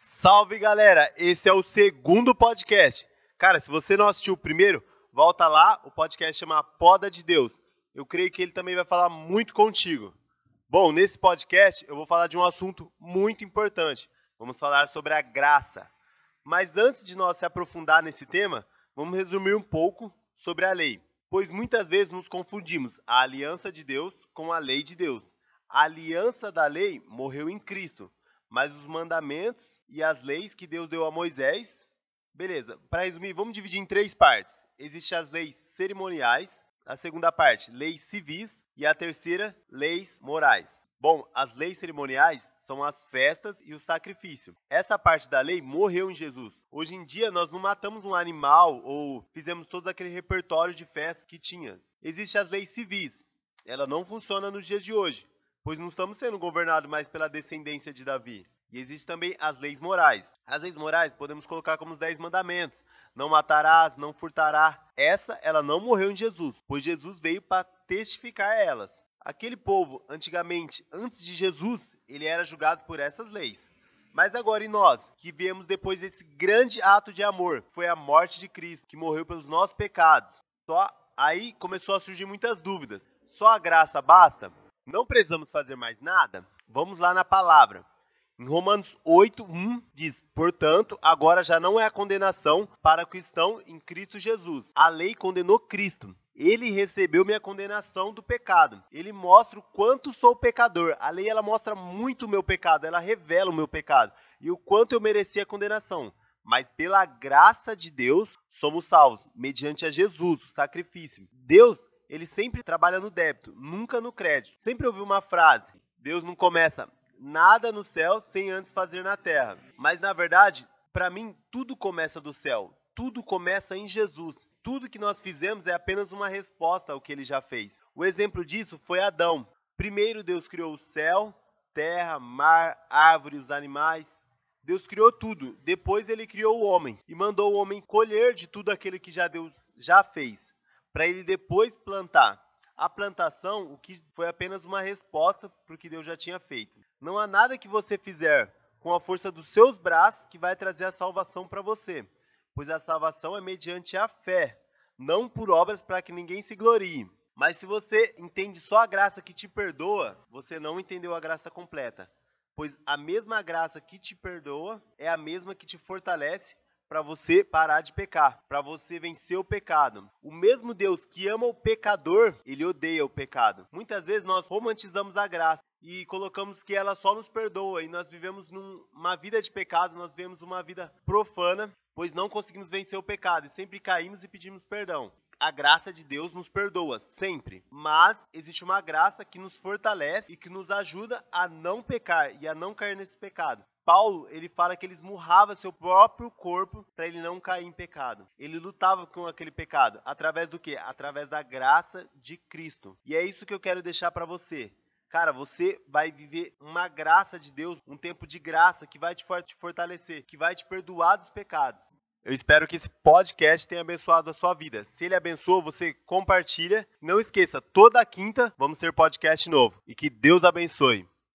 Salve galera, esse é o segundo podcast. Cara, se você não assistiu o primeiro, volta lá, o podcast chama Poda de Deus. Eu creio que ele também vai falar muito contigo. Bom, nesse podcast eu vou falar de um assunto muito importante. Vamos falar sobre a graça. Mas antes de nós se aprofundar nesse tema, vamos resumir um pouco sobre a lei. Pois muitas vezes nos confundimos a aliança de Deus com a lei de Deus. A aliança da lei morreu em Cristo, mas os mandamentos e as leis que Deus deu a Moisés, beleza. Para resumir, vamos dividir em três partes. Existem as leis cerimoniais, a segunda parte, leis civis e a terceira, leis morais. Bom, as leis cerimoniais são as festas e o sacrifício. Essa parte da lei morreu em Jesus. Hoje em dia nós não matamos um animal ou fizemos todo aquele repertório de festas que tinha. Existem as leis civis. Ela não funciona nos dias de hoje, pois não estamos sendo governados mais pela descendência de Davi. E existem também as leis morais. As leis morais podemos colocar como os dez mandamentos. Não matarás, não furtará. Essa, ela não morreu em Jesus, pois Jesus veio para testificar elas. Aquele povo, antigamente, antes de Jesus, ele era julgado por essas leis. Mas agora em nós, que viemos depois desse grande ato de amor, foi a morte de Cristo, que morreu pelos nossos pecados. Só aí começou a surgir muitas dúvidas. Só a graça basta? Não precisamos fazer mais nada? Vamos lá na palavra. Em Romanos 8, 1 diz: Portanto, agora já não é a condenação para que estão em Cristo Jesus. A lei condenou Cristo ele recebeu minha condenação do pecado. Ele mostra o quanto sou pecador. A lei ela mostra muito o meu pecado, ela revela o meu pecado e o quanto eu merecia a condenação. Mas pela graça de Deus somos salvos mediante a Jesus, o sacrifício. Deus, ele sempre trabalha no débito, nunca no crédito. Sempre ouvi uma frase: Deus não começa nada no céu sem antes fazer na terra. Mas na verdade, para mim tudo começa do céu. Tudo começa em Jesus tudo que nós fizemos é apenas uma resposta ao que ele já fez. O exemplo disso foi Adão. Primeiro Deus criou o céu, terra, mar, árvores, animais. Deus criou tudo. Depois ele criou o homem e mandou o homem colher de tudo aquilo que já Deus já fez, para ele depois plantar. A plantação, o que foi apenas uma resposta para o que Deus já tinha feito. Não há nada que você fizer com a força dos seus braços que vai trazer a salvação para você pois a salvação é mediante a fé, não por obras para que ninguém se glorie. Mas se você entende só a graça que te perdoa, você não entendeu a graça completa. Pois a mesma graça que te perdoa é a mesma que te fortalece para você parar de pecar, para você vencer o pecado. O mesmo Deus que ama o pecador, ele odeia o pecado. Muitas vezes nós romantizamos a graça e colocamos que ela só nos perdoa e nós vivemos numa vida de pecado, nós vivemos uma vida profana pois não conseguimos vencer o pecado e sempre caímos e pedimos perdão. A graça de Deus nos perdoa sempre, mas existe uma graça que nos fortalece e que nos ajuda a não pecar e a não cair nesse pecado. Paulo, ele fala que ele esmurrava seu próprio corpo para ele não cair em pecado. Ele lutava com aquele pecado através do quê? Através da graça de Cristo. E é isso que eu quero deixar para você. Cara, você vai viver uma graça de Deus, um tempo de graça que vai te fortalecer, que vai te perdoar dos pecados. Eu espero que esse podcast tenha abençoado a sua vida. Se ele abençoou, você compartilha. Não esqueça, toda quinta vamos ter podcast novo. E que Deus abençoe.